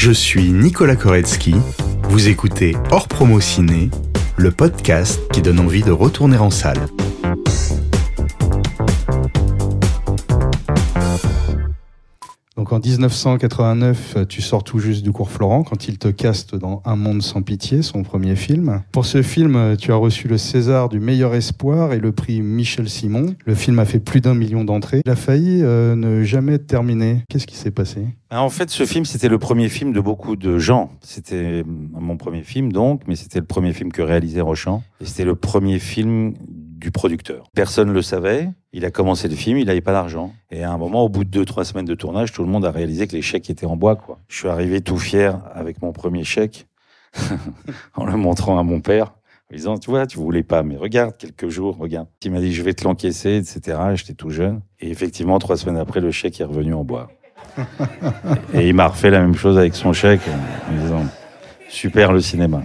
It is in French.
Je suis Nicolas Koretsky. Vous écoutez Hors Promo Ciné, le podcast qui donne envie de retourner en salle. Donc en 1989, tu sors tout juste du cours Florent quand il te caste dans Un monde sans pitié, son premier film. Pour ce film, tu as reçu le César du meilleur espoir et le prix Michel Simon. Le film a fait plus d'un million d'entrées. Il a failli euh, ne jamais terminé. Qu'est-ce qui s'est passé? Ben, En fait, ce film, c'était le premier film de beaucoup de gens. C'était mon premier film, donc, mais c'était le premier film que réalisait Rochant. Et c'était le premier film du producteur. Personne ne le savait. Il a commencé le film, il n'avait pas d'argent. Et à un moment, au bout de deux, trois semaines de tournage, tout le monde a réalisé que les chèques étaient en bois, quoi. Je suis arrivé tout fier avec mon premier chèque, en le montrant à mon père, en disant, tu vois, tu voulais pas, mais regarde, quelques jours, regarde. Il m'a dit, je vais te l'encaisser, etc. J'étais tout jeune. Et effectivement, trois semaines après, le chèque est revenu en bois. et il m'a refait la même chose avec son chèque, en disant, super le cinéma.